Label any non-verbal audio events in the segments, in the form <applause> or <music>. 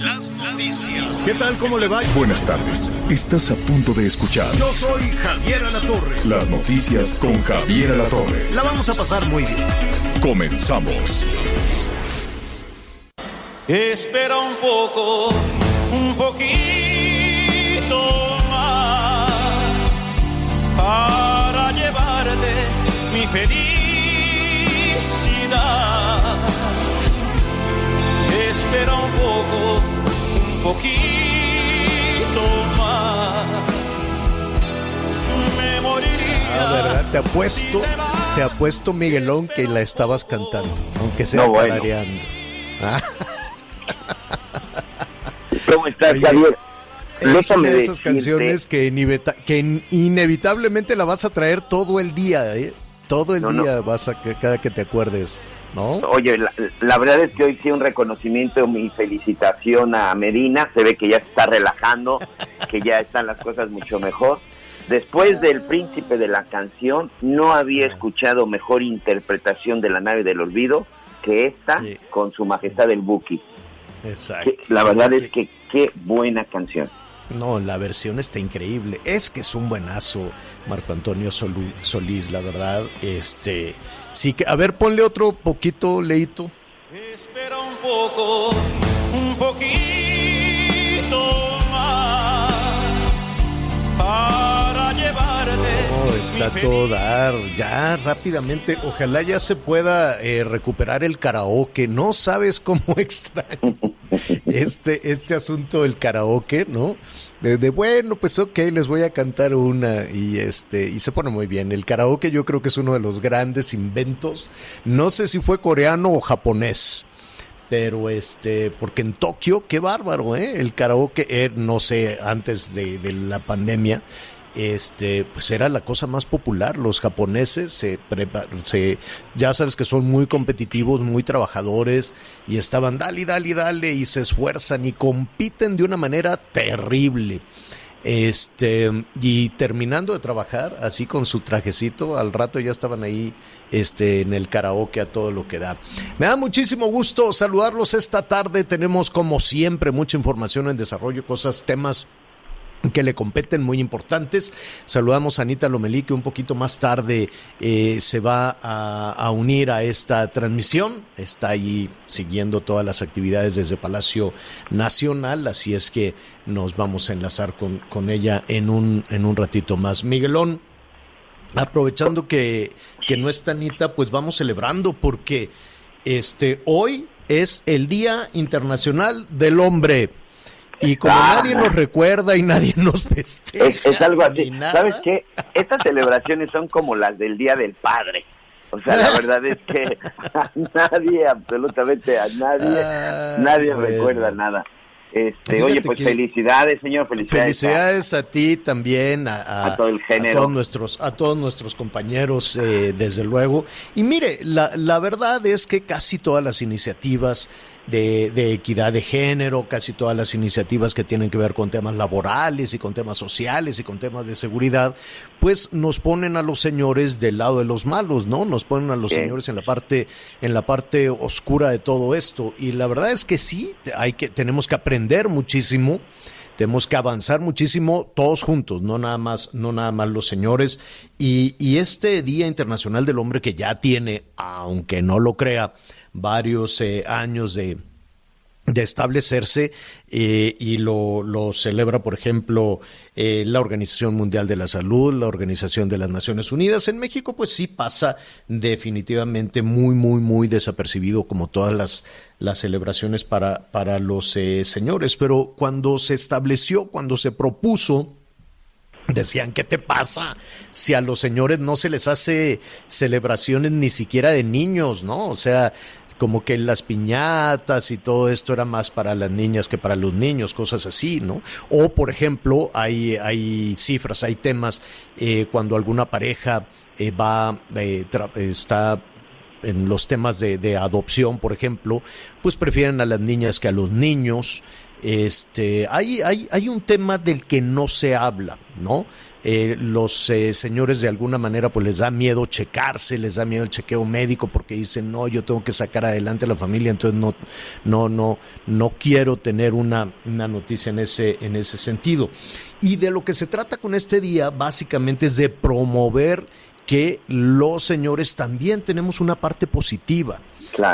Las noticias. ¿Qué tal? ¿Cómo le va? Buenas tardes. Estás a punto de escuchar Yo soy Javier Alatorre. las noticias con Javier Alatorre. La vamos a pasar muy bien. Comenzamos. Espera un poco, un poquito más para llevarte mi felicidad. Espera un poco, un poquito más. Me moriría. Ah, ¿verdad? Te apuesto, te apuesto, Miguelón, que la estabas cantando, aunque sea No, bueno. Ah, <laughs> ¿Cómo estás, Oye, Javier? es una de esas decirte- canciones que, que in- inevitablemente la vas a traer todo el día, ¿eh? Todo el No, no. día vas a que cada que te acuerdes, ¿no? Oye, la, la verdad es que hoy sí un reconocimiento, mi felicitación a Medina. Se ve que ya se está relajando, <laughs> que ya están las cosas mucho mejor. Después del príncipe de la canción, no había escuchado mejor interpretación de la nave del olvido que esta Sí. con su majestad el Buki. Exacto. Que- La verdad es que qué buena canción. No, la versión está increíble. Es que es un buenazo, Marco Antonio Solís, la verdad. Este, sí que, a ver, ponle otro poquito, Leito. Espera un poco, un poquito más para llevarte. Está todo dar. Ya rápidamente, ojalá ya se pueda eh, recuperar el karaoke. No sabes cómo <laughs> extraño este, este asunto del karaoke, ¿no? De, bueno, pues ok, les voy a cantar una y este y se pone muy bien. El karaoke yo creo que es uno de los grandes inventos. No sé si fue coreano o japonés. Pero este, porque en Tokio, qué bárbaro, ¿eh? El karaoke, eh, no sé, antes de, de la pandemia, este, pues era la cosa más popular. Los japoneses se, prepa- se, ya sabes que son muy competitivos, muy trabajadores y estaban dale, dale, dale y se esfuerzan y compiten de una manera terrible. Este, y terminando de trabajar, así con su trajecito, al rato ya estaban ahí, este, en el karaoke a todo lo que da. Me da muchísimo gusto saludarlos esta tarde. Tenemos, como siempre, mucha información en desarrollo, cosas, temas que le competen muy importantes. Saludamos a Anita Lomelí, que un poquito más tarde eh, se va a, unir a esta transmisión. Está ahí siguiendo todas las actividades desde Palacio Nacional, así es que nos vamos a enlazar con, con ella en un, en un ratito más. Miguelón, aprovechando que, que no está Anita, pues vamos celebrando porque este, hoy es el Día Internacional del Hombre. Y como Ah. nadie nos recuerda y nadie nos festeja, Es, es algo así. ¿Sabes qué? Estas celebraciones son como las del Día del Padre. O sea, la verdad es que <laughs> a nadie, absolutamente a nadie, Ah, nadie bueno. recuerda nada. Este, Fíjate oye, pues que- felicidades, señor, felicidades. Felicidades a ti también, a, A todo el género. a todos nuestros, a todos nuestros compañeros, eh, desde luego. Y mire, la, la verdad es que casi todas las iniciativas de, de equidad de género, casi todas las iniciativas que tienen que ver con temas laborales y con temas sociales y con temas de seguridad, pues nos ponen a los señores del lado de los malos, ¿no? Nos ponen a los señores en la parte, en la parte oscura de todo esto. Y la verdad es que sí, hay que, tenemos que aprender muchísimo. Tenemos que avanzar muchísimo todos juntos, no nada más, no nada más los señores. Y, y este Día Internacional del Hombre que ya tiene, aunque no lo crea, varios eh, años de, de establecerse eh, y lo, lo celebra, por ejemplo, eh, la Organización Mundial de la Salud, la Organización de las Naciones Unidas. En México, pues sí pasa definitivamente muy, muy, muy desapercibido como todas las, las celebraciones para, para los eh, señores. Pero cuando se estableció, cuando se propuso, Decían, ¿qué te pasa si a los señores no se les hace celebraciones ni siquiera de niños, ¿no? O sea, como que las piñatas y todo esto era más para las niñas que para los niños, cosas así, ¿no? O, por ejemplo, hay, hay cifras, hay temas eh, cuando alguna pareja eh, va, eh, está en los temas de, de, adopción, por ejemplo, pues prefieren a las niñas que a los niños. Este, hay, hay, hay un tema del que no se habla, ¿no? Eh, los eh, señores de alguna manera pues les da miedo checarse, les da miedo el chequeo médico porque dicen, no, yo tengo que sacar adelante a la familia, entonces no, no, no, no quiero tener una, una noticia en ese, en ese sentido. Y de lo que se trata con este día básicamente es de promover que los señores también tenemos una parte positiva,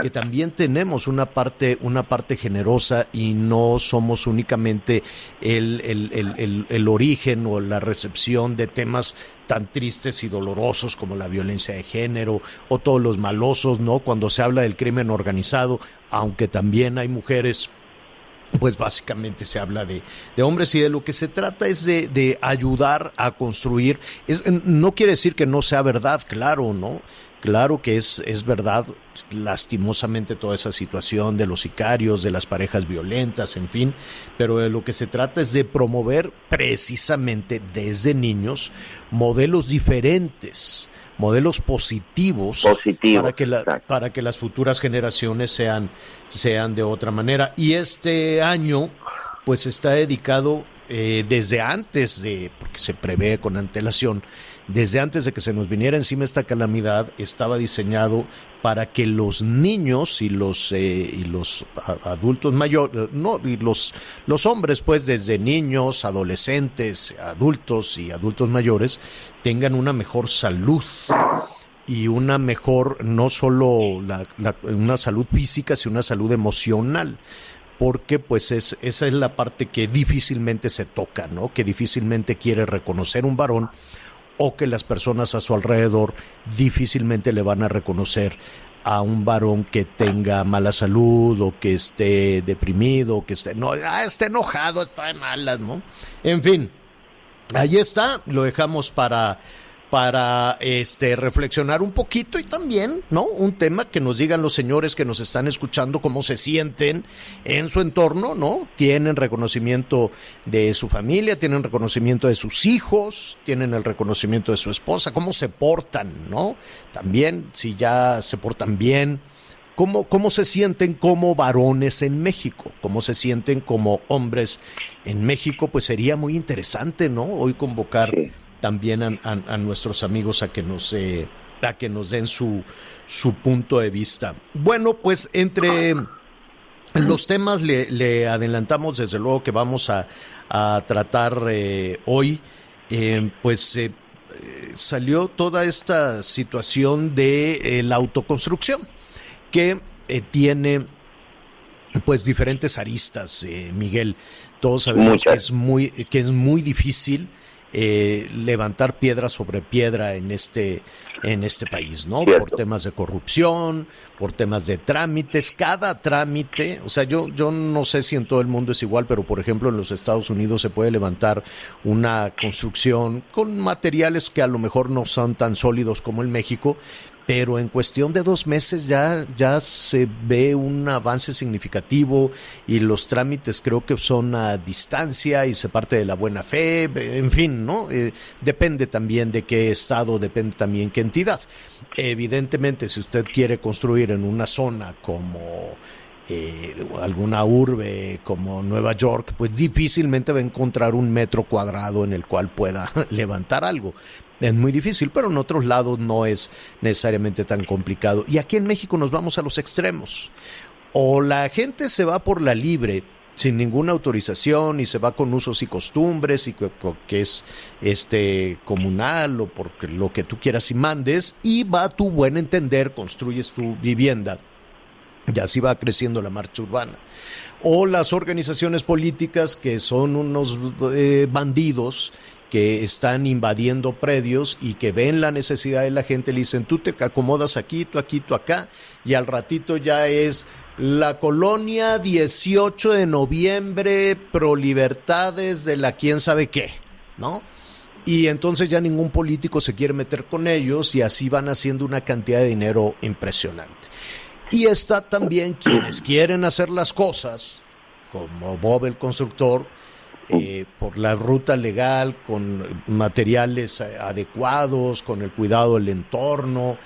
que también tenemos una parte, una parte generosa y no somos únicamente el, el, el, origen o la recepción de temas tan tristes y dolorosos como la violencia de género o todos los malosos, ¿no? Cuando se habla del crimen organizado, aunque también hay mujeres pues básicamente se habla de, de, hombres y de lo que se trata es de, de ayudar a construir. Es, no quiere decir que no sea verdad, claro, ¿no? Claro que es, es verdad, lastimosamente, toda esa situación de los sicarios, de las parejas violentas, en fin, pero de lo que se trata es de promover precisamente desde niños modelos diferentes modelos positivos para que para que las futuras generaciones sean sean de otra manera. Y este año pues está dedicado eh, desde antes de porque se prevé con antelación desde antes de que se nos viniera encima esta calamidad estaba diseñado para que los niños y los eh, y los adultos mayores no y los los hombres pues desde niños adolescentes adultos y adultos mayores tengan una mejor salud. Y una mejor no solo la, una salud física sino una salud emocional. Porque pues es esa es la parte que difícilmente se toca no que difícilmente quiere reconocer un varón o que las personas a su alrededor difícilmente le van a reconocer a un varón que tenga mala salud o que esté deprimido, o que esté, no, ah, esté enojado, está de malas, ¿no? En fin, ahí está, lo dejamos para para este reflexionar un poquito y también, ¿no? Un tema que nos digan los señores que nos están escuchando cómo se sienten en su entorno, ¿no? Tienen reconocimiento de su familia, tienen reconocimiento de sus hijos, tienen el reconocimiento de su esposa, cómo se portan, ¿no? También si ya se portan bien, cómo cómo se sienten como varones en México, cómo se sienten como hombres en México, pues sería muy interesante, ¿no? Hoy convocar también a, nuestros amigos a que nos eh, a que nos den su, su punto de vista. Bueno, pues entre los temas le, adelantamos desde luego que vamos a, tratar eh, hoy, eh, pues salió toda esta situación de la autoconstrucción que tiene pues diferentes aristas, Miguel. Todos sabemos que es muy que es muy difícil eh, levantar piedra sobre piedra en este, en este país, ¿no? Por temas de corrupción, por temas de trámites, cada trámite, o sea, yo, yo no sé si en todo el mundo es igual, pero por ejemplo en los Estados Unidos se puede levantar una construcción con materiales que a lo mejor no son tan sólidos como en México, pero en cuestión de dos meses ya, ya se ve un avance significativo y los trámites creo que son a distancia y se parte de la buena fe, en fin, ¿no? Eh, depende también de qué estado, depende también qué entidad. Evidentemente, si usted quiere construir en una zona como eh, alguna urbe como Nueva York, pues difícilmente va a encontrar un metro cuadrado en el cual pueda <laughs> levantar algo es muy difícil, pero en otros lados no es necesariamente tan complicado. Y aquí en México nos vamos a los extremos. O la gente se va por la libre sin ninguna autorización y se va con usos y costumbres y que, es este comunal o por lo que tú quieras y mandes y va a tu buen entender, construyes tu vivienda y así va creciendo la marcha urbana. O las organizaciones políticas que son unos eh, bandidos que están invadiendo predios y que ven la necesidad de la gente, le dicen, tú te acomodas aquí, tú aquí, tú acá, y al ratito ya es la colonia 18 de noviembre, pro libertades de la quién sabe qué, ¿no? Y entonces ya ningún político se quiere meter con ellos y así van haciendo una cantidad de dinero impresionante. Y está también quienes quieren hacer las cosas, como Bob el constructor, eh, por la ruta legal, con materiales eh, adecuados, con el cuidado del entorno,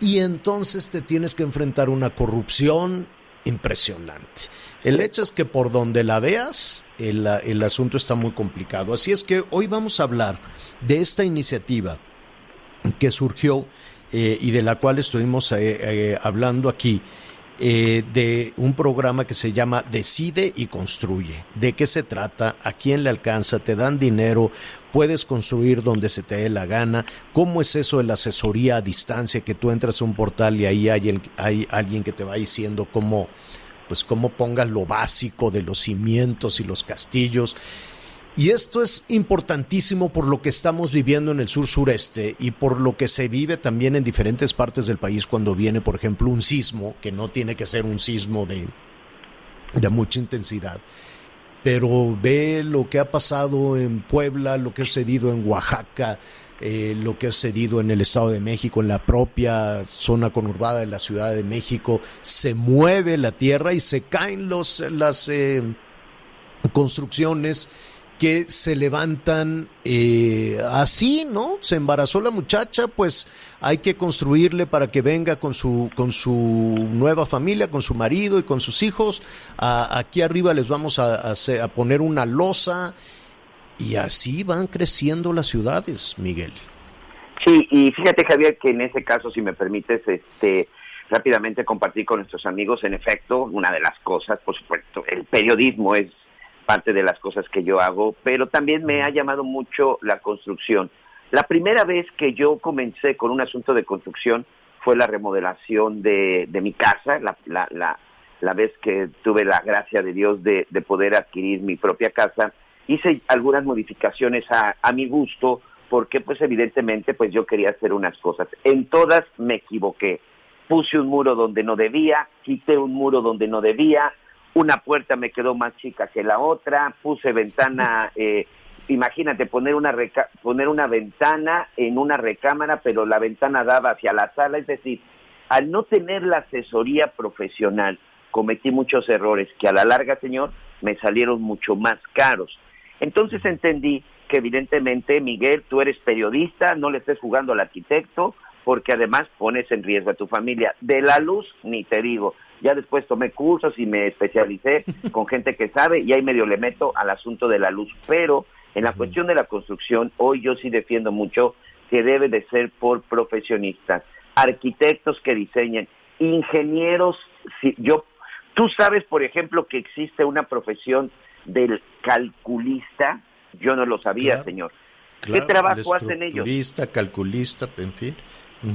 y entonces te tienes que enfrentar una corrupción impresionante. El hecho es que por donde la veas, el, el asunto está muy complicado. Así es que hoy vamos a hablar de esta iniciativa que surgió eh, y de la cual estuvimos eh, eh, hablando aquí, de un programa que se llama Decide y Construye. ¿De qué se trata? ¿A quién le alcanza? ¿Te dan dinero? ¿Puedes construir donde se te dé la gana? ¿Cómo es eso de la asesoría a distancia? Que tú entras a un portal y ahí hay, hay alguien que te va diciendo cómo, pues cómo pongas lo básico de los cimientos y los castillos. Y esto es importantísimo por lo que estamos viviendo en el sur sureste y por lo que se vive también en diferentes partes del país cuando viene, por ejemplo, un sismo, que no tiene que ser un sismo de, de mucha intensidad. Pero ve lo que ha pasado en Puebla, lo que ha sucedido en Oaxaca, eh, lo que ha sucedido en el Estado de México, en la propia zona conurbada de la Ciudad de México, se mueve la tierra y se caen los, las eh, construcciones que se levantan eh, así, ¿no? Se embarazó la muchacha, pues hay que construirle para que venga con su, con su nueva familia, con su marido y con sus hijos. aquí arriba les vamos a, a, poner una losa y así van creciendo las ciudades, Miguel. Sí, y fíjate Javier que en ese caso, si me permites, este rápidamente compartir con nuestros amigos, en efecto, una de las cosas, por supuesto, el periodismo es parte de las cosas que yo hago, pero también me ha llamado mucho la construcción. La primera vez que yo comencé con un asunto de construcción fue la remodelación de, mi casa, la, la, la, la, vez que tuve la gracia de Dios de, de, poder adquirir mi propia casa. Hice algunas modificaciones a, a mi gusto porque pues evidentemente pues yo quería hacer unas cosas. En todas me equivoqué. Puse un muro donde no debía, quité un muro donde no debía, una puerta me quedó más chica que la otra, puse ventana, <laughs> eh, imagínate poner una, poner una ventana en una recámara, pero la ventana daba hacia la sala, es decir, al no tener la asesoría profesional, cometí muchos errores que a la larga, señor, me salieron mucho más caros. Entonces entendí que evidentemente, Miguel, tú eres periodista, no le estés jugando al arquitecto, porque además pones en riesgo a tu familia. De la luz, ni te digo. Ya después tomé cursos y me especialicé <laughs> con gente que sabe y ahí medio le meto al asunto de la luz. Pero en la cuestión de la construcción, hoy yo sí defiendo mucho que debe de ser por profesionistas, arquitectos que diseñen, ingenieros. Si, yo, tú sabes, por ejemplo, que existe una profesión del calculista. Yo no lo sabía, señor. ¿Qué trabajo hacen ellos? Calculista, calculista, en fin.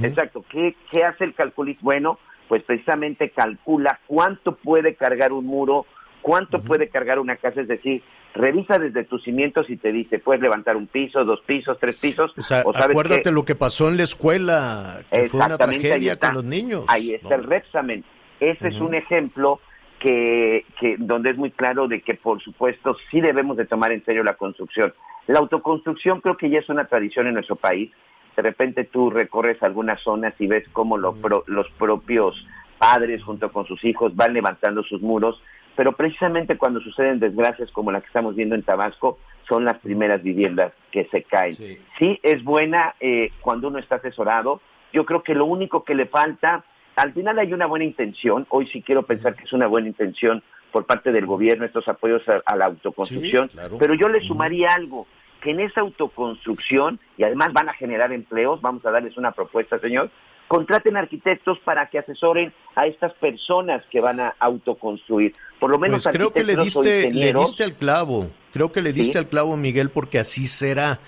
Exacto. ¿Qué, ¿Qué hace el calculista? Bueno, pues precisamente calcula cuánto puede cargar un muro, cuánto puede cargar una casa, es decir, revisa desde tus cimientos y te dice, puedes levantar un piso, dos pisos, tres pisos. O sea, acuérdate lo que pasó en la escuela, que fue una tragedia con los niños. Ahí está el Repsamen. Ese es un ejemplo que, que, donde es muy claro de que, por supuesto, sí debemos de tomar en serio la construcción. La autoconstrucción creo que ya es una tradición en nuestro país de repente tú recorres algunas zonas y ves cómo los propios padres junto con sus hijos van levantando sus muros, pero precisamente cuando suceden desgracias como la que estamos viendo en Tabasco, son las primeras viviendas que se caen. Sí, es buena eh, cuando uno está asesorado. Yo creo que lo único que le falta, al final hay una buena intención, hoy sí quiero pensar que es una buena intención por parte del gobierno estos apoyos a, la autoconstrucción, pero yo le sumaría algo, que en esa autoconstrucción, y además van a generar empleos, vamos a darles una propuesta, señor, contraten arquitectos para que asesoren a estas personas que van a autoconstruir. Por lo menos pues creo que le diste, le diste al clavo, creo que le diste al clavo, Miguel, porque así será.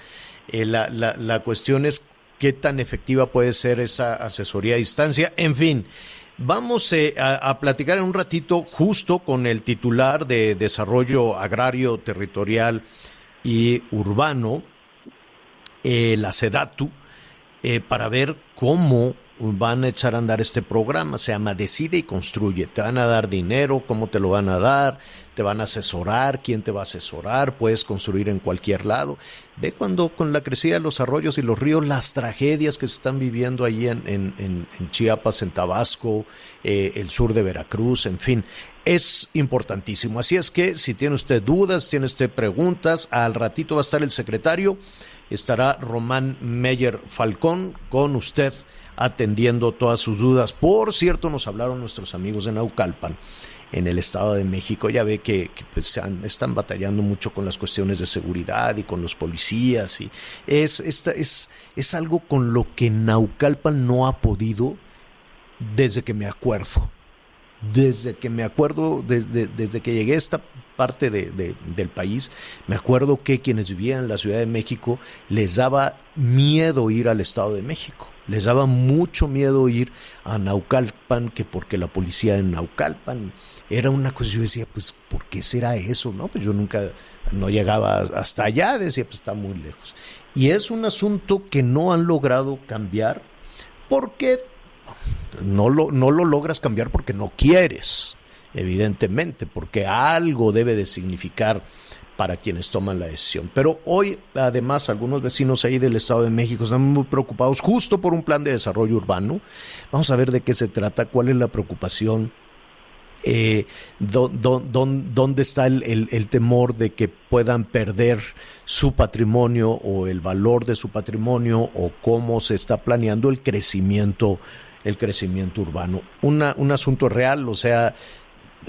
Eh, la, la, la cuestión es qué tan efectiva puede ser esa asesoría a distancia. En fin, Vamos eh, a, platicar en un ratito justo con el titular de Desarrollo Agrario Territorial y urbano, eh, la SEDATU, eh, para ver cómo van a echar a andar este programa, se llama Decide y Construye. Te van a dar dinero, cómo te lo van a dar, te van a asesorar, quién te va a asesorar, puedes construir en cualquier lado. Ve cuando con la crecida de los arroyos y los ríos, las tragedias que se están viviendo en, en, Chiapas, en Tabasco, eh, el sur de Veracruz, en fin. Es importantísimo. Así es que si tiene usted dudas, tiene usted preguntas, al ratito va a estar el secretario, estará Román Meyer Falcón con usted atendiendo todas sus dudas. Por cierto, nos hablaron nuestros amigos de Naucalpan en el Estado de México. Ya ve que, pues, están batallando mucho con las cuestiones de seguridad y con los policías. Y es, esta, es, es algo con lo que Naucalpan no ha podido desde que me acuerdo. Desde que me acuerdo, desde, desde que llegué a esta parte de, del país, me acuerdo que quienes vivían en la Ciudad de México les daba miedo ir al Estado de México les daba mucho miedo ir a Naucalpan que porque la policía en Naucalpan era una cosa yo decía pues ¿por qué será eso? no pues yo nunca no llegaba hasta allá decía pues está muy lejos y es un asunto que no han logrado cambiar porque no lo, no lo logras cambiar porque no quieres evidentemente porque algo debe de significar para quienes toman la decisión. Pero hoy, además, algunos vecinos ahí del Estado de México están muy preocupados justo por un plan de desarrollo urbano. Vamos a ver de qué se trata, cuál es la preocupación, eh, dónde está el, temor de que puedan perder su patrimonio o el valor de su patrimonio o cómo se está planeando el crecimiento el crecimiento urbano. Un asunto real, o sea,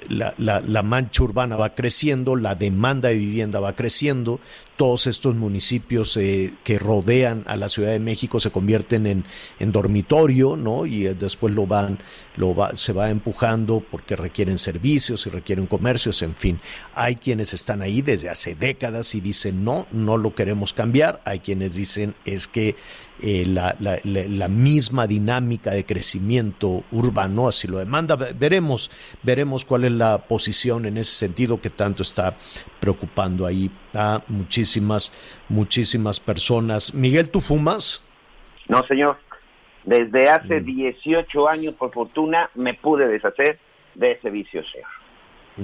la, la, mancha urbana va creciendo, la demanda de vivienda va creciendo, todos estos municipios eh, que rodean a la Ciudad de México se convierten en, en dormitorio, ¿no? Y eh, después lo van, lo va, se va empujando porque requieren servicios y requieren comercios, en fin. Hay quienes están ahí desde hace décadas y dicen no, no lo queremos cambiar. Hay quienes dicen es que eh, la, la, la, misma dinámica de crecimiento urbano así lo demanda. Veremos, veremos cuál es la posición en ese sentido que tanto está preocupando ahí a muchísimas, muchísimas personas. Miguel, ¿tú fumas? No, señor. Desde hace 18 mm. años, por fortuna, me pude deshacer de ese vicio, señor.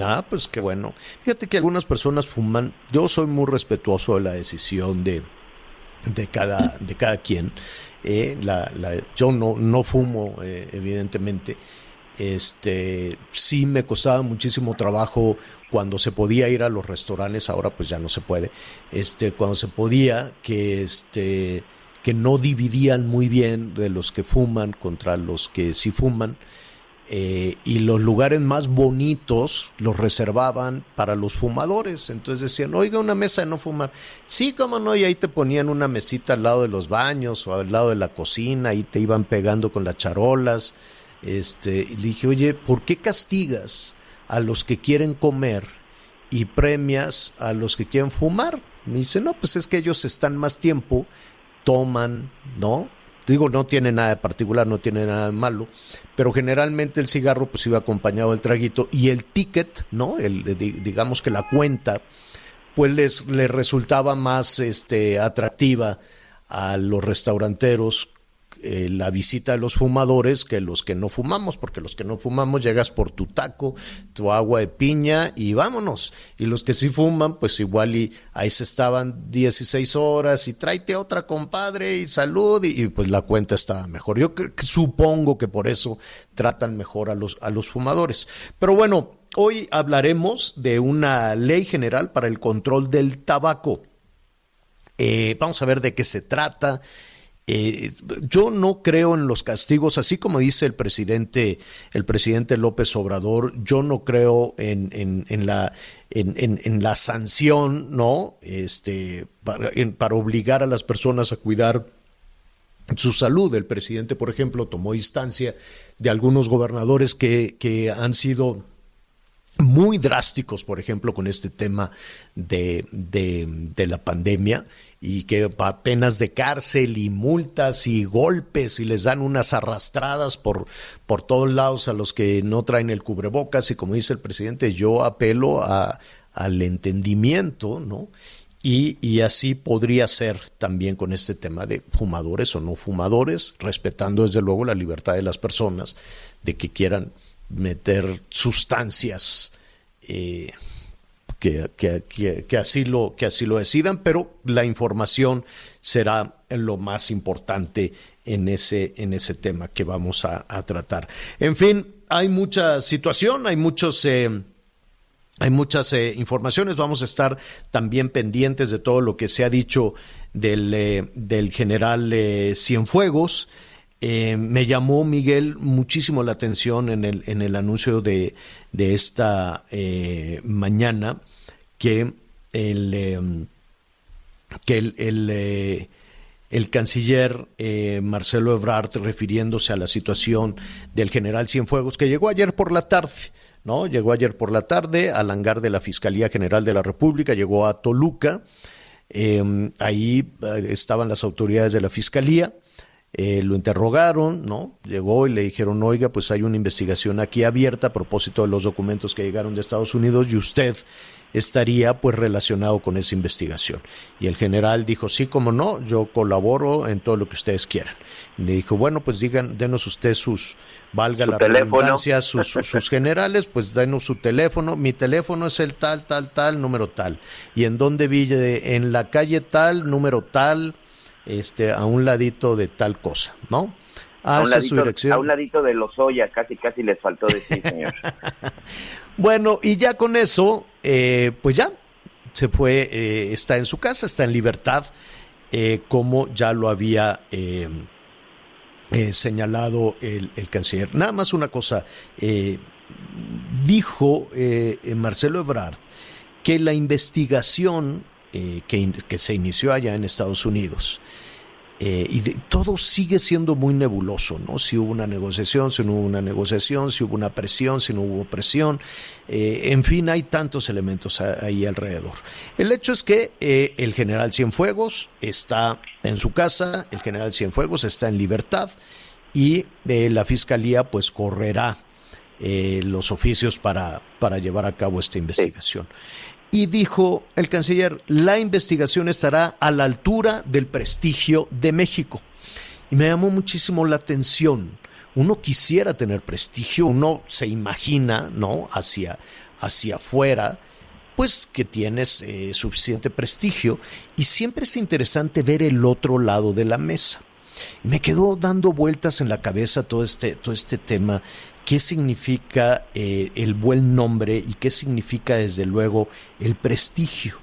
Ah, pues qué bueno. Fíjate que algunas personas fuman. Yo soy muy respetuoso de la decisión de, de, cada, de cada quien. Eh, la, la, yo no, no fumo, eh, evidentemente. Este, sí me costaba muchísimo trabajo cuando se podía ir a los restaurantes, ahora pues ya no se puede. Este, cuando se podía, que este que no dividían muy bien de los que fuman contra los que sí fuman. Eh, y los lugares más bonitos los reservaban para los fumadores. Entonces decían, oiga, una mesa de no fumar. Sí, cómo no, y ahí te ponían una mesita al lado de los baños o al lado de la cocina, y te iban pegando con las charolas. Este, y le dije, oye, ¿por qué castigas a los que quieren comer y premias a los que quieren fumar? Me dice, no, pues es que ellos están más tiempo, toman, ¿no? Digo, no tiene nada de particular, no tiene nada de malo, pero generalmente el cigarro pues iba acompañado del traguito y el ticket, ¿no? El, digamos que la cuenta, pues les, les resultaba más este, atractiva a los restauranteros eh, la visita de los fumadores que los que no fumamos, porque los que no fumamos llegas por tu taco, tu agua de piña y vámonos. Y los que sí fuman, pues igual y ahí se estaban 16 horas y tráete otra compadre y salud y, pues la cuenta estaba mejor. Yo supongo que por eso tratan mejor a los, a los fumadores. Pero bueno, hoy hablaremos de una ley general para el control del tabaco. Eh, vamos a ver de qué se trata. Eh, yo no creo en los castigos, así como dice el presidente, el presidente López Obrador, yo no creo en, en, la en, en, la sanción, ¿no? Este, para, para obligar a las personas a cuidar su salud. El presidente, por ejemplo, tomó distancia de algunos gobernadores que, que han sido muy drásticos, por ejemplo, con este tema de, de, la pandemia y que penas de cárcel y multas y golpes y les dan unas arrastradas por, por todos lados a los que no traen el cubrebocas y como dice el presidente, yo apelo a, al entendimiento, ¿no? Y, y, así podría ser también con este tema de fumadores o no fumadores, respetando desde luego la libertad de las personas de que quieran meter sustancias eh, que, que, que, así lo, que así lo decidan, pero la información será lo más importante en ese, en ese tema que vamos a, tratar. En fin, hay mucha situación, hay muchos... Eh, hay muchas eh, informaciones, vamos a estar también pendientes de todo lo que se ha dicho del, del general eh, me llamó Miguel muchísimo la atención en el, en el anuncio de, de esta mañana que el, que el, el, el canciller Marcelo Ebrard, refiriéndose a la situación del general Cienfuegos, que llegó ayer por la tarde, ¿no? Llegó ayer por la tarde al hangar de la Fiscalía General de la República, llegó a Toluca, em, ahí eh, estaban las autoridades de la Fiscalía, eh, lo interrogaron, ¿no? Llegó y le dijeron, oiga, pues hay una investigación aquí abierta a propósito de los documentos que llegaron de Estados Unidos y usted estaría pues relacionado con esa investigación. Y el general dijo, sí, como no, yo colaboro en todo lo que ustedes quieran. Y le dijo, bueno, pues digan, denos usted sus, valga la redundancia, <laughs> sus, sus, generales, pues denos su teléfono, mi teléfono es el tal, tal, tal, número tal. Y en dónde vive, en la calle tal, número tal, este, a un ladito de tal cosa, ¿no? a, un ladito, su dirección. a un ladito de los Oya, casi, casi les faltó decir, señor. <laughs> bueno, y ya con eso, eh, pues ya, se fue, eh, está en su casa, está en libertad, eh, como ya lo había señalado el, el, canciller. Nada más una cosa, dijo Marcelo Ebrard que la investigación que, que se inició allá en Estados Unidos, eh, y todo sigue siendo muy nebuloso, ¿no? Si hubo una negociación, si no hubo una negociación, si hubo una presión, si no hubo presión, eh, en fin, hay tantos elementos ahí alrededor. El hecho es que eh, el general Cienfuegos está en su casa, el general Cienfuegos está en libertad y la fiscalía pues correrá los oficios para, para llevar a cabo esta investigación y dijo el canciller, la investigación estará a la altura del prestigio de México. Y me llamó muchísimo la atención. Uno quisiera tener prestigio, uno se imagina, ¿no? Hacia, hacia afuera, pues que tienes eh, suficiente prestigio. Y siempre es interesante ver el otro lado de la mesa. me quedó dando vueltas en la cabeza todo este, todo este tema qué significa eh, el buen nombre y qué significa desde luego el prestigio.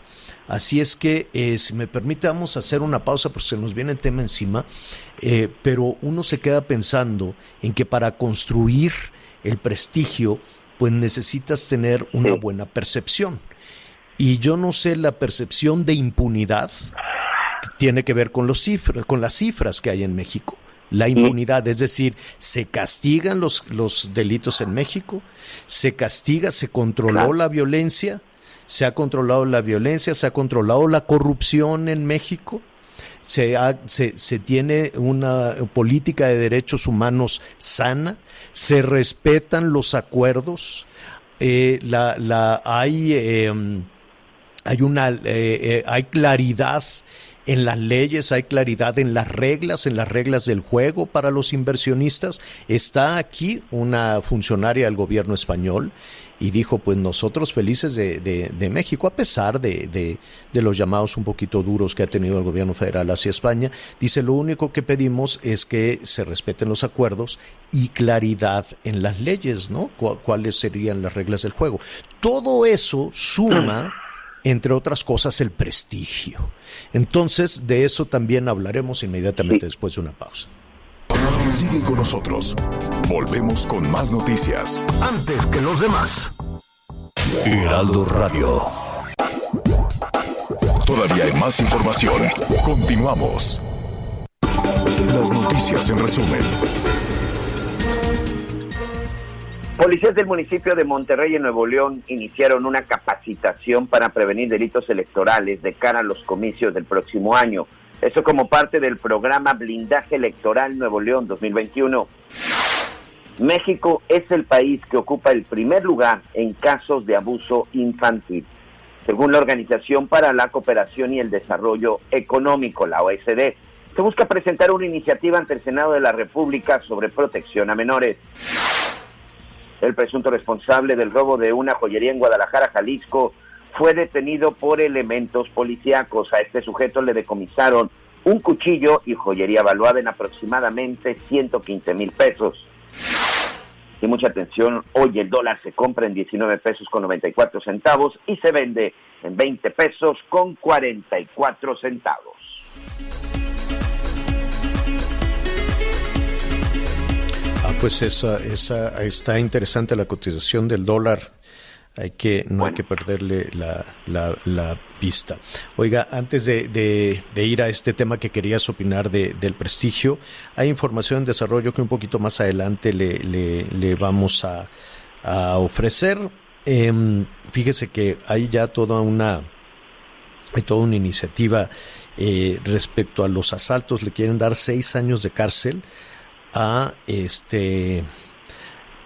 Así es que, eh, si me permite, vamos a hacer una pausa porque se nos viene el tema encima, eh, pero uno se queda pensando en que para construir el prestigio, pues necesitas tener una buena percepción. Y yo no sé la percepción de impunidad tiene que ver con los cifras, con las cifras que hay en México la impunidad, es decir, se castigan los, los delitos en México, se castiga, se controló la violencia, se ha controlado la violencia, se ha controlado la corrupción en México, se, se, se, tiene una política de derechos humanos sana, se respetan los acuerdos, eh, la, la, hay, em, hay, una, eh, eh, hay claridad en las leyes, hay claridad en las reglas, en las reglas del juego para los inversionistas. Está aquí una funcionaria del gobierno español y dijo, pues nosotros felices de, de, México, a pesar de, de, los llamados un poquito duros que ha tenido el gobierno federal hacia España, dice, lo único que pedimos es que se respeten los acuerdos y claridad en las leyes, ¿no? ¿Cuáles serían las reglas del juego? Todo eso suma <clears throat> entre otras cosas, el prestigio. Entonces, de eso también hablaremos inmediatamente después de una pausa. Sigue con nosotros. Volvemos con más noticias. Antes que los demás. Heraldo Radio. Todavía hay más información. Continuamos. Las noticias en resumen. Policías del municipio de Monterrey en Nuevo León iniciaron una capacitación para prevenir delitos electorales de cara a los comicios del próximo año. Eso como parte del programa Blindaje Electoral Nuevo León 2021. México es el país que ocupa el primer lugar en casos de abuso infantil. según la Organización para la Cooperación y el Desarrollo Económico, la OSD. Se busca presentar una iniciativa ante el Senado de la República sobre protección a menores. El presunto responsable del robo de una joyería en Guadalajara, Jalisco, fue detenido por elementos policíacos. A este sujeto le decomisaron un cuchillo y joyería valuada en aproximadamente 115 mil pesos. Y mucha atención, hoy el dólar se compra en 19 pesos con 94 centavos y se vende en 20 pesos con 44 centavos. Pues esa, esa, está interesante la cotización del dólar hay que, no hay que perderle la, la, pista. Oiga, antes de, ir a este tema que querías opinar de, del prestigio, hay información en desarrollo que un poquito más adelante le, le, vamos a, ofrecer. Em, fíjese que hay ya toda una, hay toda una iniciativa eh, respecto a los asaltos. Le quieren dar seis años de cárcel a este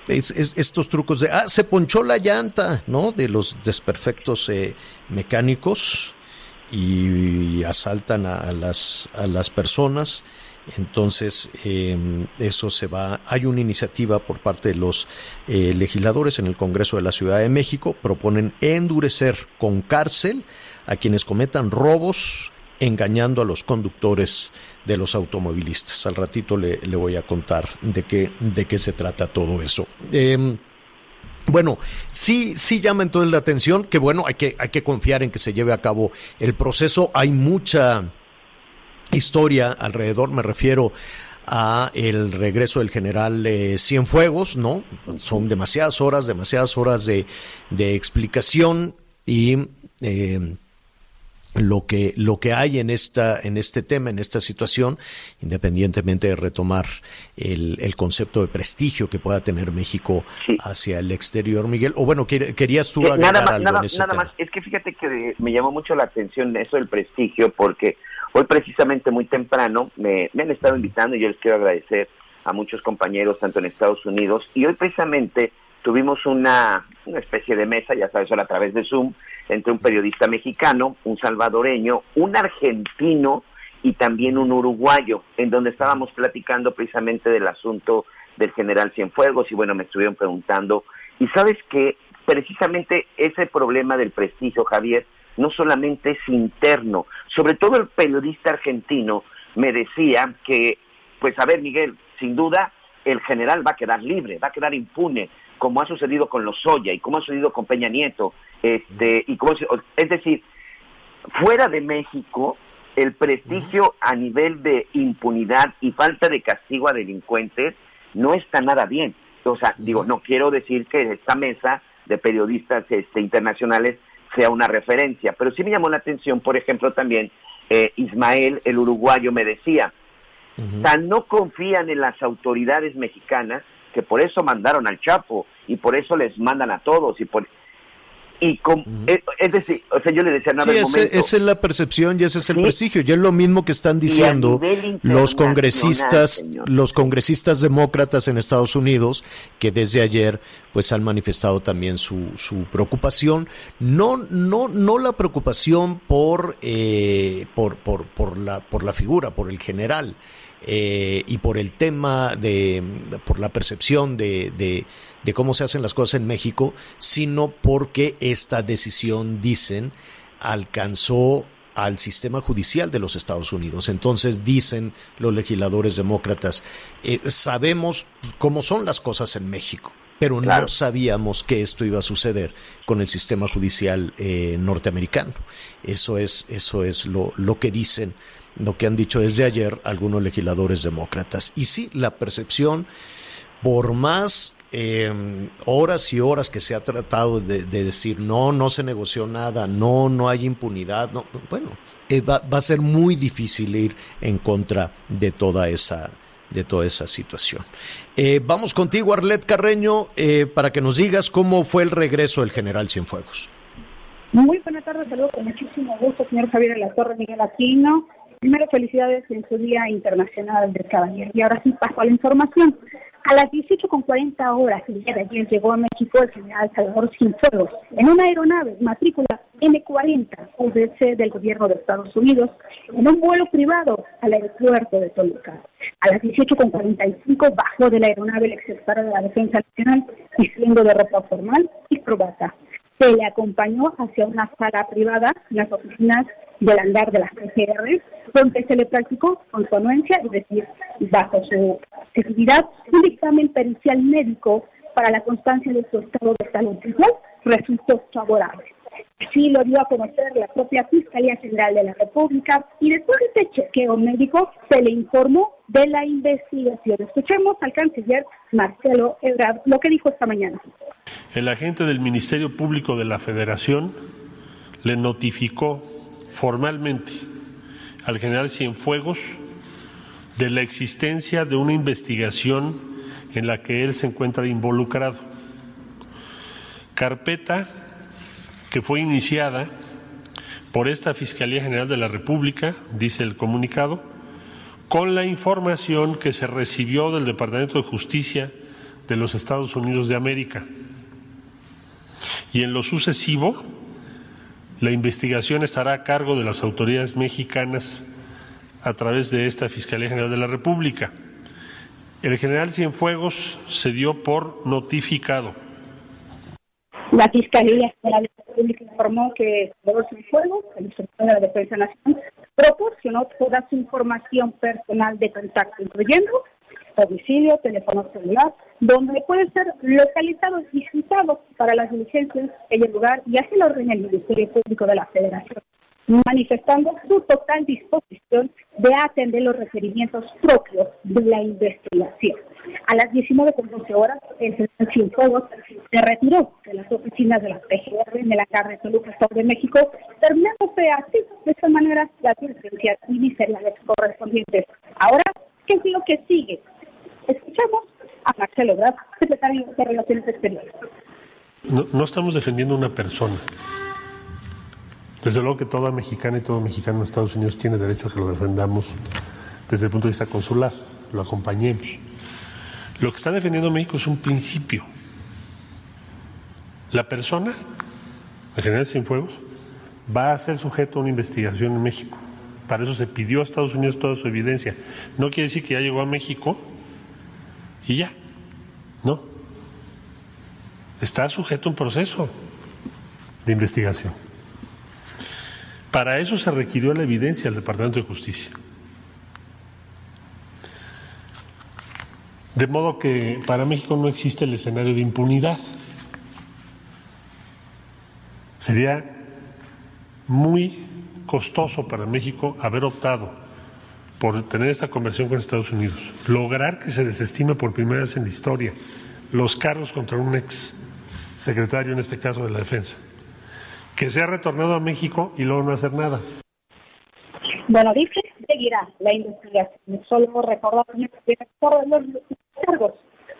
es, estos trucos de, ah, se ponchó la llanta, ¿no? De los desperfectos eh, mecánicos y, asaltan a, las, a las personas. Entonces, em, eso se va. Hay una iniciativa por parte de los eh, legisladores en el Congreso de la Ciudad de México. Proponen endurecer con cárcel a quienes cometan robos engañando a los conductores de los automovilistas. Al ratito le, voy a contar de qué, de qué se trata todo eso. Em, bueno, sí, sí llama entonces la atención que bueno, hay que, hay que confiar en que se lleve a cabo el proceso. Hay mucha historia alrededor, me refiero a el regreso del general eh, Cienfuegos, ¿no? Son demasiadas horas, demasiadas horas de, de explicación y eh, lo que lo que hay en esta en este tema en esta situación independientemente de retomar el, el concepto de prestigio que pueda tener México hacia el exterior Miguel. O bueno querías tú agregar nada más, algo nada, en ese nada más. Es que fíjate que me llamó mucho la atención eso del prestigio porque hoy precisamente muy temprano me, me han estado invitando y yo les quiero agradecer a muchos compañeros tanto en Estados Unidos y hoy precisamente tuvimos una, una especie de mesa ya sabes a través de Zoom entre un periodista mexicano, un salvadoreño, un argentino y también un uruguayo, en donde estábamos platicando precisamente del asunto del general Cienfuegos y bueno, me estuvieron preguntando, y sabes que precisamente ese problema del prestigio, Javier, no solamente es interno, sobre todo el periodista argentino me decía que, pues a ver, Miguel, sin duda el general va a quedar libre, va a quedar impune, como ha sucedido con los Soya y como ha sucedido con Peña Nieto, este, y como, es decir, fuera de México, el prestigio a nivel de impunidad y falta de castigo a delincuentes no está nada bien. O sea, digo, no quiero decir que esta mesa de periodistas este, internacionales sea una referencia, pero sí me llamó la atención, por ejemplo, también eh, Ismael, el uruguayo, me decía, tan no confían en las autoridades mexicanas que por eso mandaron al Chapo y por eso les mandan a todos y por y es, decir, o sea, yo le decía nada sí, esa es la percepción y ese es el prestigio. Y es lo mismo que están diciendo los congresistas, los congresistas demócratas en Estados Unidos, que desde ayer pues han manifestado también su, su preocupación. No, no, no la preocupación por, eh, por, por, por la, por la figura, por el general. Eh, y por el tema de, por la percepción de, de, cómo se hacen las cosas en México, sino porque esta decisión, dicen, alcanzó al sistema judicial de los Estados Unidos. Entonces dicen los legisladores demócratas, eh, sabemos cómo son las cosas en México, pero no sabíamos que esto iba a suceder con el sistema judicial eh, norteamericano. Eso es, eso es lo, lo que dicen lo que han dicho desde ayer algunos legisladores demócratas. Y sí, la percepción, por más em, horas y horas que se ha tratado de, decir no, no se negoció nada, no, no hay impunidad, no, bueno, eh, va, a ser muy difícil ir en contra de toda esa de toda esa situación. Eh, vamos contigo, Arlet Carreño, eh, para que nos digas cómo fue el regreso del general Cienfuegos. Muy buenas tardes, saludos con muchísimo gusto, señor Javier de la Torre Miguel Aquino. Primero, felicidades en su Día Internacional del Caballero. Y ahora sí paso a la información. A las 18.40 horas el día de ayer llegó a México el general Salvador Cienfuegos en una aeronave matrícula M40 UDC del gobierno de Estados Unidos en un vuelo privado al aeropuerto de Toluca. A las 18.45 bajó de la aeronave el exsecretario de la Defensa Nacional vistiendo de ropa formal y probata. Se le acompañó hacia una sala privada las oficinas del andar de las PGR, donde se le practicó con su anuencia, es decir, bajo su seguridad, un dictamen pericial médico para la constancia de su estado de salud, el resultó favorable. Así lo dio a conocer la propia Fiscalía General de la República y después de este chequeo médico se le informó de la investigación. Escuchemos al canciller Marcelo Ebrard lo que dijo esta mañana. El agente del Ministerio Público de la Federación le notificó formalmente al general Cienfuegos de la existencia de una investigación en la que él se encuentra involucrado. Carpeta que fue iniciada por esta Fiscalía General de la República, dice el comunicado, con la información que se recibió del Departamento de Justicia de los Estados Unidos de América. Y en lo sucesivo, la investigación estará a cargo de las autoridades mexicanas a través de esta Fiscalía General de la República. El general Cienfuegos se dio por notificado. La Fiscalía General de la República informó que Salvador Cienfuegos, el secretario de la Defensa Nacional, proporcionó toda su información personal de contacto, incluyendo domicilio, teléfono celular, donde puede ser localizado y citado para las diligencias en el lugar y así lo ordena el Ministerio Público de la Federación, manifestando su total disposición de atender los requerimientos propios de la investigación. A las 19.12 horas, el señor Cienfuegos se retiró de las oficinas de la PGR en hangar de Toluca, Estado de México, terminándose así, de esta manera, las diligencias ministeriales correspondientes. Ahora, ¿qué es lo que sigue? Escuchamos a Marcelo Brad, secretario de Relaciones Exteriores. No, no estamos defendiendo una persona. Desde luego que toda mexicana y todo mexicano en Estados Unidos tiene derecho a que lo defendamos desde el punto de vista consular, lo acompañemos. Lo que está defendiendo México es un principio. La persona, el general Cienfuegos, va a ser sujeto a una investigación en México. Para eso se pidió a Estados Unidos toda su evidencia. No quiere decir que ya llegó a México y ya. No. Está sujeto a un proceso de investigación. Para eso se requirió la evidencia del Departamento de Justicia. De modo que para México no existe el escenario de impunidad. Sería muy costoso para México haber optado por tener esta conversión con Estados Unidos, lograr que se desestime por primera vez en la historia los cargos contra un ex secretario, en este caso de la defensa, que se ha retornado a México y luego no hacer nada. Bueno, dice, seguirá la investigación. Solo recordar los cargos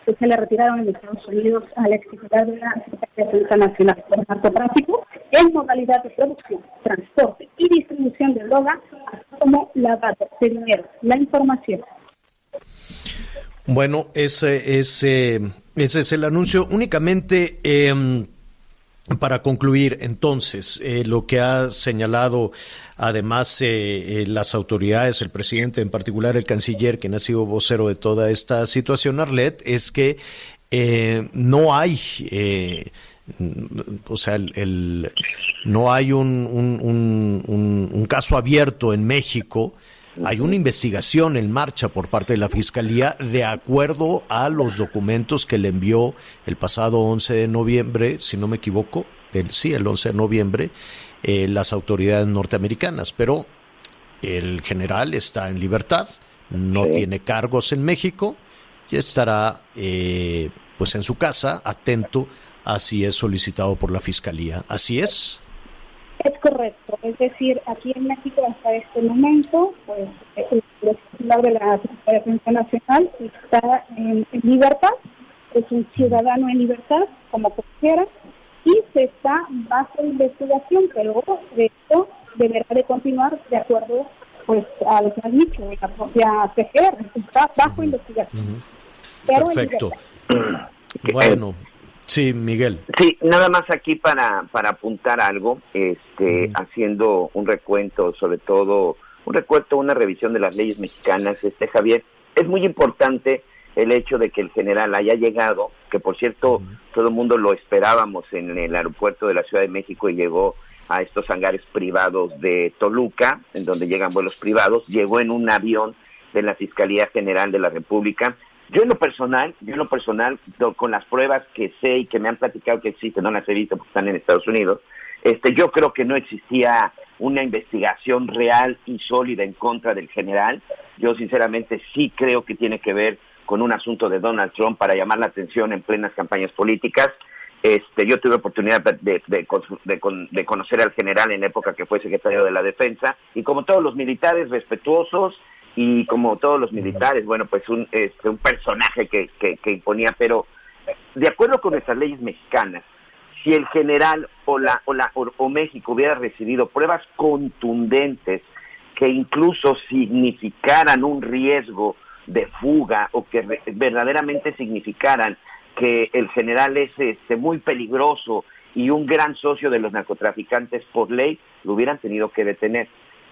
que se le retiraron en Estados Unidos al exsecretario de la Secretaría de Defensa Nacional por narcotráfico en modalidad de producción, transporte y distribución de droga, así como lavado de dinero. La información. Bueno, ese, ese, ese es el anuncio. Únicamente eh, para concluir, entonces, eh, lo que ha señalado además eh, eh, las autoridades, el presidente, en particular el canciller, quien ha sido vocero de toda esta situación, Arlet, es que no hay, o sea, no hay un caso abierto en México hay una investigación en marcha por parte de la Fiscalía de acuerdo a los documentos que le envió el pasado 11 de noviembre, si no me equivoco, el, sí, el 11 de noviembre, eh, las autoridades norteamericanas. Pero el general está en libertad, no tiene cargos en México y estará eh, pues en su casa atento a si es solicitado por la Fiscalía. ¿Así es? Es correcto, es decir, aquí en México hasta este momento, pues el titular de la Defensa Nacional está en, libertad, es un ciudadano en libertad, como cualquiera, y se está bajo investigación, pero esto deberá de continuar de acuerdo pues a lo que ha dicho la propia CGR, está bajo investigación. Perfecto. Bueno, sí, Miguel. Sí, nada más aquí para, para apuntar algo, este, haciendo un recuento, sobre todo un recuento, una revisión de las leyes mexicanas, este Javier, es muy importante el hecho de que el general haya llegado, que por cierto todo el mundo lo esperábamos en el aeropuerto de la Ciudad de México y llegó a estos hangares privados de Toluca, en donde llegan vuelos privados, llegó en un avión de la Fiscalía General de la República. Yo en lo personal, yo en lo personal, con las pruebas que sé y que me han platicado que existen, no las he visto porque están en Estados Unidos, este, yo creo que no existía una investigación real y sólida en contra del general. Yo sinceramente sí creo que tiene que ver con un asunto de Donald Trump para llamar la atención en plenas campañas políticas. Este, yo tuve oportunidad de, de, conocer al general en época que fue secretario de la Defensa y como todos los militares respetuosos y como todos los militares, bueno, pues un, este, un personaje que, imponía, pero de acuerdo con nuestras leyes mexicanas, si el general o, la, o, la, o México hubiera recibido pruebas contundentes que incluso significaran un riesgo de fuga o que verdaderamente significaran que el general es este, muy peligroso y un gran socio de los narcotraficantes por ley, lo hubieran tenido que detener.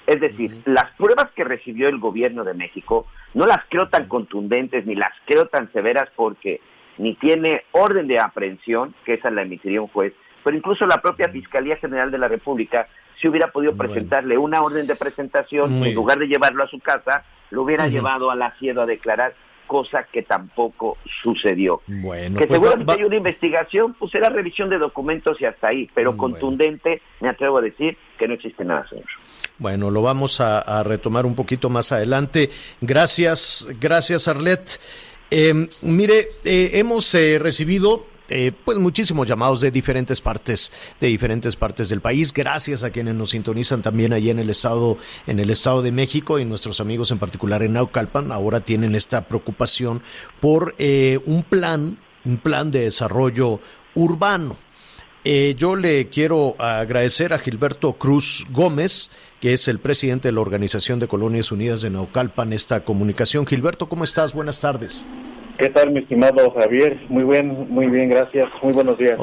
Es decir, las pruebas que recibió el gobierno de México no las creo tan contundentes ni las creo tan severas porque ni tiene orden de aprehensión, que esa la emitiría un juez, pero incluso la propia Fiscalía General de la República, si hubiera podido presentarle una orden de presentación, en lugar de llevarlo a su casa, lo hubiera llevado a la cielo a declarar cosa que tampoco sucedió. Bueno, que pues seguramente hay una investigación, pues será revisión de documentos y hasta ahí, pero contundente, me atrevo a decir que no existe nada, señor. Bueno, lo vamos a, retomar un poquito más adelante. Gracias, gracias Arlet. Em, mire, eh, hemos eh, recibido eh, pues muchísimos llamados de diferentes partes de diferentes partes del país. Gracias a quienes nos sintonizan también allí en el estado en el estado de México y nuestros amigos en particular en Naucalpan ahora tienen esta preocupación por eh, un plan un plan de desarrollo urbano. Eh, yo le quiero agradecer a Gilberto Cruz Gómez que es el presidente de la Organización de Colonias Unidas de Naucalpan esta comunicación. Gilberto cómo estás buenas tardes ¿Qué tal, mi estimado Javier? Muy bien, muy bien, gracias. Muy buenos días.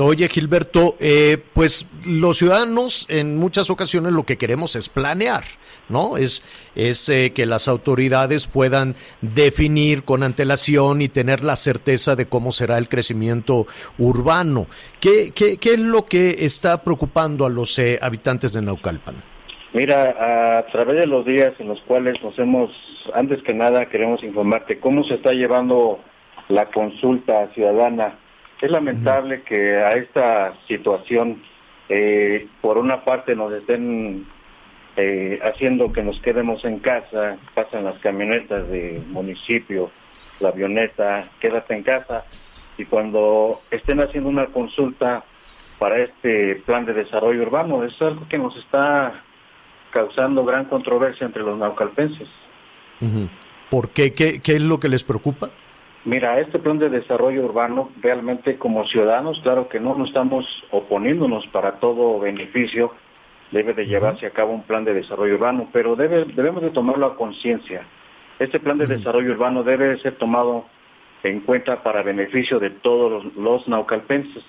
Oye, Gilberto, eh, pues los ciudadanos en muchas ocasiones lo que queremos es planear, ¿no? Es, es eh, que las autoridades puedan definir con antelación y tener la certeza de cómo será el crecimiento urbano. ¿Qué, qué, qué es lo que está preocupando a los eh, habitantes de Naucalpan? Mira, a través de los días en los cuales nos hemos, antes que nada, queremos informarte cómo se está llevando la consulta ciudadana. Es lamentable que a esta situación, eh, por una parte, nos estén eh, haciendo que nos quedemos en casa, pasan las camionetas de municipio, la avioneta, quédate en casa, y cuando estén haciendo una consulta para este plan de desarrollo urbano, es algo que nos está causando gran controversia entre los naucalpenses. ¿Por qué? qué? es lo que les preocupa? Mira, este plan de desarrollo urbano, realmente como ciudadanos, claro que no, no estamos oponiéndonos para todo beneficio, debe de llevarse a cabo un plan de desarrollo urbano, pero debe, debemos de tomarlo a conciencia. Este plan de desarrollo urbano debe ser tomado en cuenta para beneficio de todos los, naucalpenses.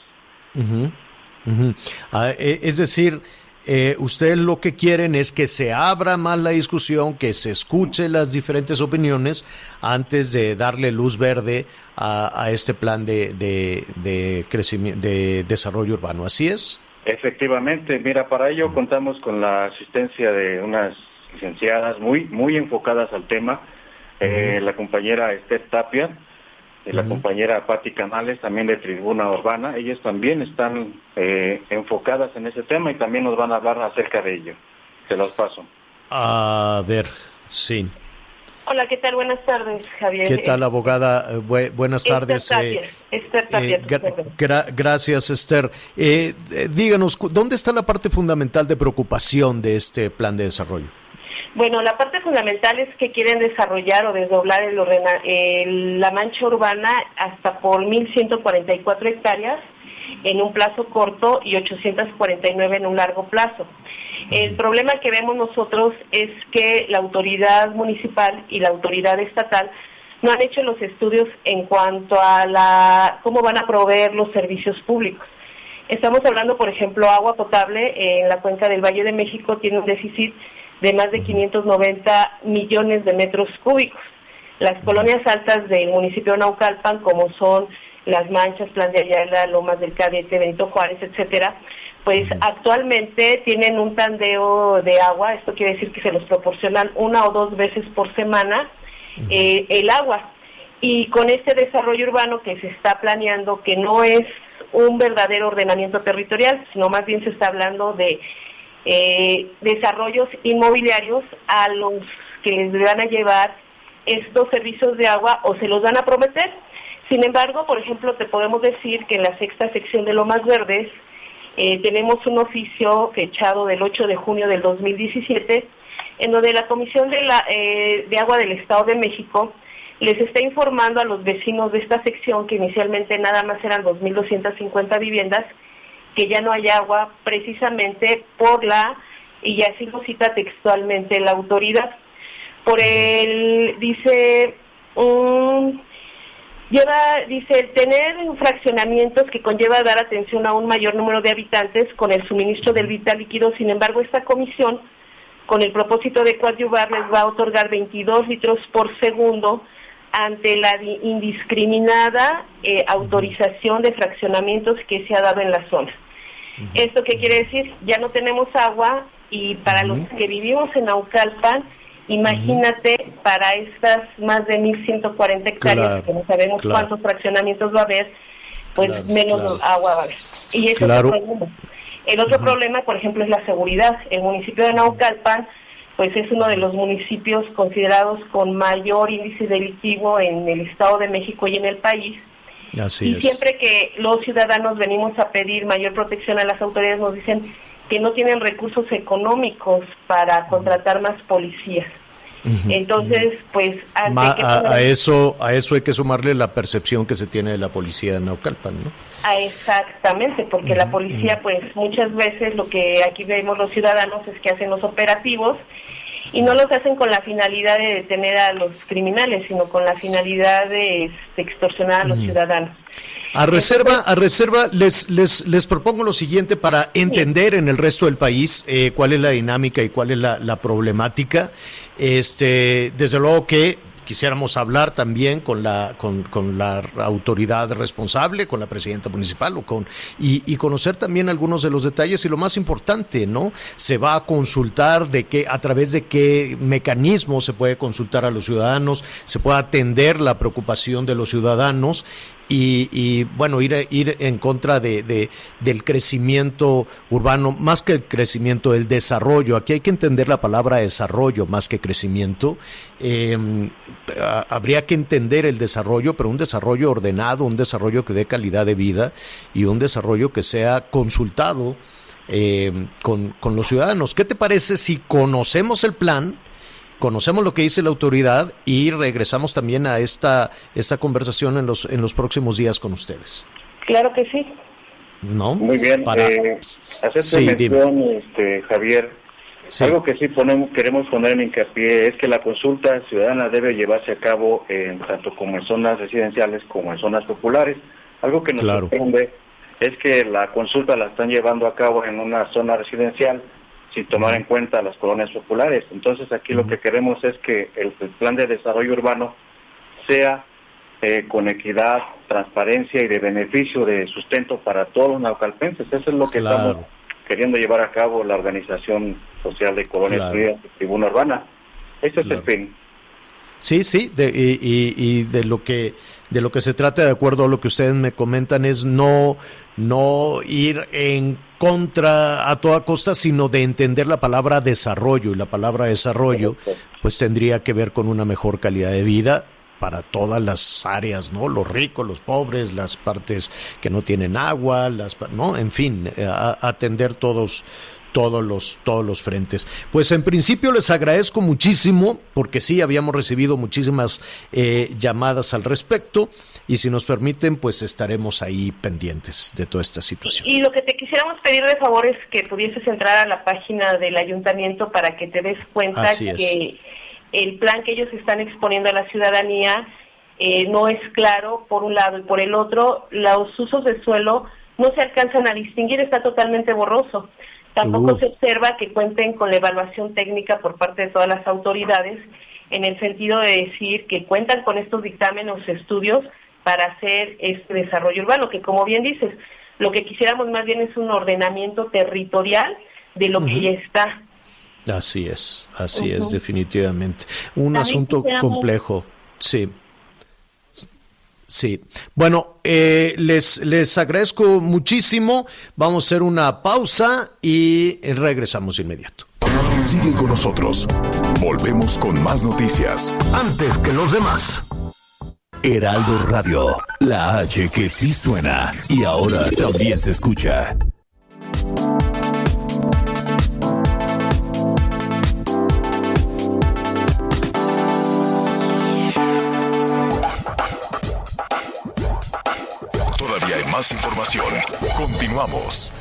Ah, e, es decir, eh, ustedes lo que quieren es que se abra más la discusión, que se escuche las diferentes opiniones antes de darle luz verde a, este plan de, de, crecimiento, de desarrollo urbano. ¿Así es? Efectivamente, mira, para ello contamos con la asistencia de unas licenciadas muy, muy enfocadas al tema, eh, la compañera Esther Tapia, la compañera Patti Canales, también de Tribuna Urbana, ellas también están eh, enfocadas en ese tema y también nos van a hablar acerca de ello. Se los paso. A ver, sí. Hola, ¿qué tal? Buenas tardes, Javier. ¿Qué tal, abogada? buenas tardes. Eh, Esther Tapia, eh, gracias, Esther. díganos, ¿dónde está la parte fundamental de preocupación de este plan de desarrollo? Bueno, la parte fundamental es que quieren desarrollar o desdoblar el, la mancha urbana hasta por 1.144 hectáreas en un plazo corto y 849 en un largo plazo. El problema que vemos nosotros es que la autoridad municipal y la autoridad estatal no han hecho los estudios en cuanto a la cómo van a proveer los servicios públicos. Estamos hablando, por ejemplo, agua potable en la cuenca del Valle de México tiene un déficit de más de 590 millones de metros cúbicos. Las colonias altas del municipio de Naucalpan, como son Las Manchas, Plan de Ayala, Lomas del Cadete, Benito Juárez, etcétera, pues actualmente tienen un tandeo de agua, esto quiere decir que se los proporcionan una o dos veces por semana eh, el agua. Y con este desarrollo urbano que se está planeando, que no es un verdadero ordenamiento territorial, sino más bien se está hablando de eh, desarrollos inmobiliarios a los que les van a llevar estos servicios de agua o se los van a prometer. Sin embargo, por ejemplo, te podemos decir que en la sexta sección de Lomas Verdes eh, tenemos un oficio fechado del 8 de junio del 2017, en donde la Comisión de, la, eh, de Agua del Estado de México les está informando a los vecinos de esta sección, que inicialmente nada más eran 2.250 viviendas, que ya no hay agua precisamente por la, y así lo cita textualmente la autoridad, por el, dice, lleva, dice, el tener fraccionamientos que conlleva dar atención a un mayor número de habitantes con el suministro del vital líquido, sin embargo, esta comisión, con el propósito de coadyuvar, les va a otorgar 22 litros por segundo ante la indiscriminada eh, autorización de fraccionamientos que se ha dado en la zona. ¿Esto qué quiere decir? Ya no tenemos agua y para los que vivimos en Naucalpan, imagínate para estas más de 1.140 hectáreas, que no sabemos cuántos fraccionamientos va a haber, pues menos agua va a haber. Y eso es el problema. El otro problema, por ejemplo, es la seguridad. El municipio de Naucalpan pues es uno de los municipios considerados con mayor índice delictivo en el Estado de México y en el país. Y siempre que los ciudadanos venimos a pedir mayor protección a las autoridades nos dicen que no tienen recursos económicos para contratar más policías. Entonces, pues a, eso a eso hay que sumarle la percepción que se tiene de la policía de Naucalpan, ¿no? Ah, exactamente, porque la policía, pues muchas veces lo que aquí vemos los ciudadanos es que hacen los operativos y no los hacen con la finalidad de detener a los criminales, sino con la finalidad de, extorsionar a los ciudadanos. A reserva, a reserva les, les, les propongo lo siguiente para entender en el resto del país eh, cuál es la dinámica y cuál es la, la problemática. Este, desde luego que quisiéramos hablar también con la, con, la autoridad responsable, con la presidenta municipal o con, y, y, conocer también algunos de los detalles y lo más importante, ¿no? Se va a consultar de qué, a través de qué mecanismo se puede consultar a los ciudadanos, se puede atender la preocupación de los ciudadanos y, bueno, ir, en contra de, del crecimiento urbano, más que el crecimiento, del desarrollo. Aquí hay que entender la palabra desarrollo más que crecimiento. Em, habría que entender el desarrollo, pero un desarrollo ordenado, un desarrollo que dé calidad de vida y un desarrollo que sea consultado em, con, con los ciudadanos. ¿Qué te parece si conocemos el plan? Conocemos lo que dice la autoridad y regresamos también a esta, esta conversación en los, en los próximos días con ustedes. Claro que sí. ¿No? Muy bien. Para... Eh, hacerte mención, este, Javier, algo que sí ponemos, queremos poner en hincapié es que la consulta ciudadana debe llevarse a cabo en tanto como en zonas residenciales como en zonas populares. Algo que nos sorprende es que la consulta la están llevando a cabo en una zona residencial sin tomar en cuenta las colonias populares. Entonces aquí lo que queremos es que el, plan de desarrollo urbano sea eh, con equidad, transparencia y de beneficio de sustento para todos los naucalpenses. Eso es lo que estamos queriendo llevar a cabo la Organización Social de Colonias Unidas de Tribuna Urbana. Ese es el fin. Sí, sí, de, y, y, de lo que de lo que se trata, de acuerdo a lo que ustedes me comentan, es no no ir en contra a toda costa, sino de entender la palabra desarrollo. Y la palabra desarrollo, pues tendría que ver con una mejor calidad de vida para todas las áreas, ¿no? Los ricos, los pobres, las partes que no tienen agua, las, ¿no? En fin, eh, atender todos todos los, todos los frentes. Pues en principio les agradezco muchísimo, porque sí habíamos recibido muchísimas eh, llamadas al respecto, y si nos permiten, pues estaremos ahí pendientes de toda esta situación. Y lo que te quisiéramos pedir de favor es que pudieses entrar a la página del ayuntamiento para que te des cuenta que el plan que ellos están exponiendo a la ciudadanía eh, no es claro por un lado y por el otro los usos de suelo no se alcanzan a distinguir, está totalmente borroso. Tampoco Uh. se observa que cuenten con la evaluación técnica por parte de todas las autoridades en el sentido de decir que cuentan con estos dictámenes o estudios para hacer este desarrollo urbano, que como bien dices, lo que quisiéramos más bien es un ordenamiento territorial de lo que ya está. Así es, así es, definitivamente. Un También asunto quisiéramos- complejo, sí. Sí, bueno, eh, les, les agradezco muchísimo. Vamos a hacer una pausa y regresamos de inmediato. Sigue con nosotros. Volvemos con más noticias. Antes que los demás. Heraldo Radio, la H que sí suena y ahora también se escucha. Más información. Continuamos.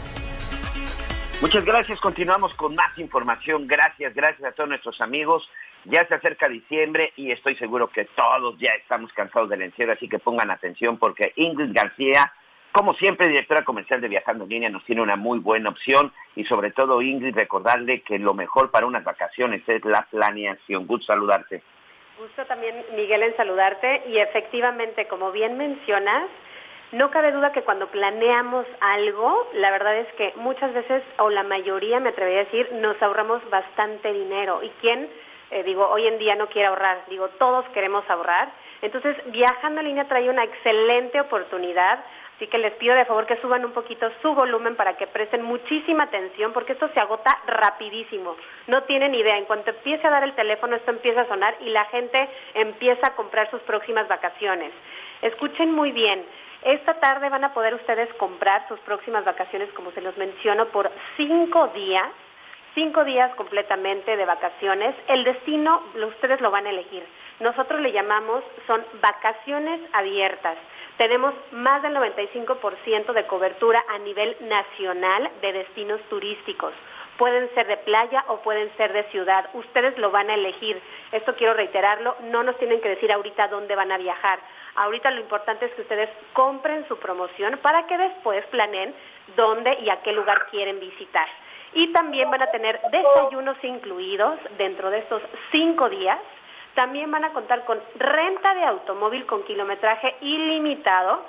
Muchas gracias, continuamos con más información. Gracias, gracias a todos nuestros amigos. Ya se acerca diciembre y estoy seguro que todos ya estamos cansados del encierro, así que pongan atención porque Ingrid García, como siempre, directora comercial de Viajando en Línea, nos tiene una muy buena opción y sobre todo, Ingrid, recordarle que lo mejor para unas vacaciones es la planeación. Gusto saludarte. Gusto también, Miguel, en saludarte y efectivamente, como bien mencionas, no cabe duda que cuando planeamos algo, la verdad es que muchas veces, o la mayoría, me atrevería a decir, nos ahorramos bastante dinero. ¿Y quién, eh, digo, hoy en día no quiere ahorrar? Digo, todos queremos ahorrar. Entonces, viajando en línea trae una excelente oportunidad. Así que les pido de favor que suban un poquito su volumen para que presten muchísima atención porque esto se agota rapidísimo. No tienen idea, en cuanto empiece a dar el teléfono esto empieza a sonar y la gente empieza a comprar sus próximas vacaciones. Escuchen muy bien, esta tarde van a poder ustedes comprar sus próximas vacaciones, como se los menciono, por cinco días, cinco días completamente de vacaciones. El destino ustedes lo van a elegir. Nosotros le llamamos, son vacaciones abiertas. Tenemos más del 95% de cobertura a nivel nacional de destinos turísticos. Pueden ser de playa o pueden ser de ciudad. Ustedes lo van a elegir. Esto quiero reiterarlo. No nos tienen que decir ahorita dónde van a viajar. Ahorita lo importante es que ustedes compren su promoción para que después planeen dónde y a qué lugar quieren visitar. Y también van a tener desayunos incluidos dentro de estos cinco días. También van a contar con renta de automóvil con kilometraje ilimitado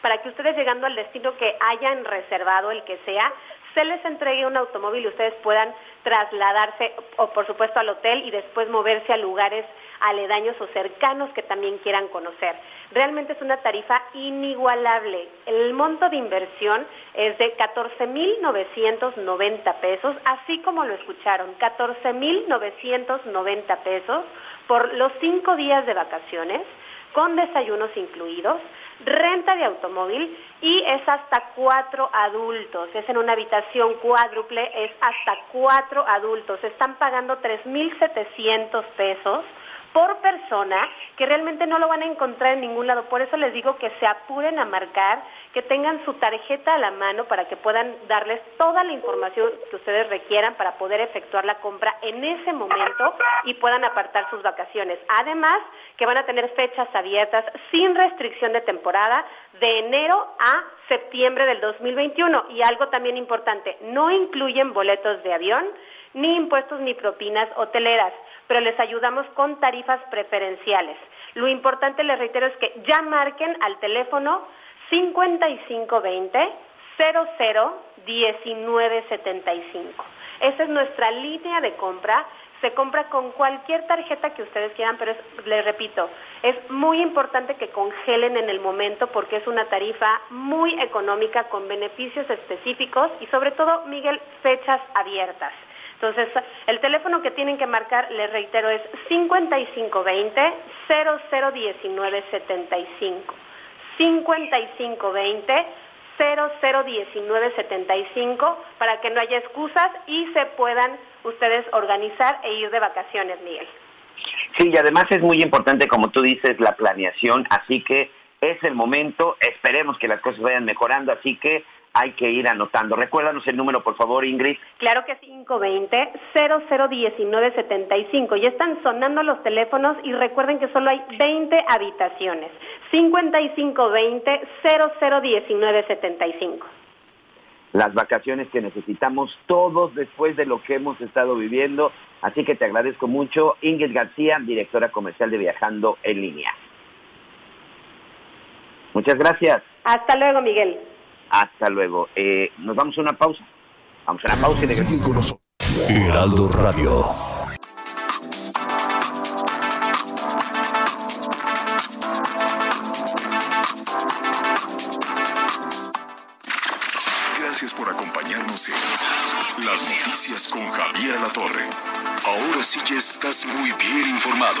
para que ustedes llegando al destino que hayan reservado, el que sea, se les entregue un automóvil y ustedes puedan trasladarse, o por supuesto al hotel y después moverse a lugares aledaños o cercanos que también quieran conocer. Realmente es una tarifa inigualable. El monto de inversión es de 14.990 pesos, así como lo escucharon, 14.990 pesos por los cinco días de vacaciones, con desayunos incluidos, renta de automóvil y es hasta cuatro adultos. Es en una habitación cuádruple, es hasta cuatro adultos. Están pagando 3.700 pesos por persona que realmente no lo van a encontrar en ningún lado. Por eso les digo que se apuren a marcar, que tengan su tarjeta a la mano para que puedan darles toda la información que ustedes requieran para poder efectuar la compra en ese momento y puedan apartar sus vacaciones. Además, que van a tener fechas abiertas sin restricción de temporada de enero a septiembre del 2021. Y algo también importante, no incluyen boletos de avión, ni impuestos ni propinas hoteleras, pero les ayudamos con tarifas preferenciales. Lo importante, les reitero, es que ya marquen al teléfono 5520 001975. Esa es nuestra línea de compra. Se compra con cualquier tarjeta que ustedes quieran, pero es- les repito, es muy importante que congelen en el momento porque es una tarifa muy económica con beneficios específicos y sobre todo, Miguel, fechas abiertas. Entonces, el teléfono que tienen que marcar, les reitero, es 5520 001975. 5520 001975 para que no haya excusas y se puedan ustedes organizar e ir de vacaciones, Miguel. Sí, y además es muy importante, como tú dices, la planeación, así que es el momento, esperemos que las cosas vayan mejorando, así que hay que ir anotando. Recuérdanos el número, por favor, Ingrid. Claro que 520-0019-75. Ya están sonando los teléfonos y recuerden que solo hay 20 habitaciones. 5520-0019-75 las vacaciones que necesitamos todos después de lo que hemos estado viviendo. Así que te agradezco mucho. Ingrid García, directora comercial de Viajando en Línea. Muchas gracias. Hasta luego, Miguel. Hasta luego. Eh, nos vamos a una pausa. Vamos a una pausa y Sigue con nosotros. Heraldo Radio. Gracias por acompañarnos en Las Noticias con Javier La Torre. Ahora sí ya estás muy bien informado.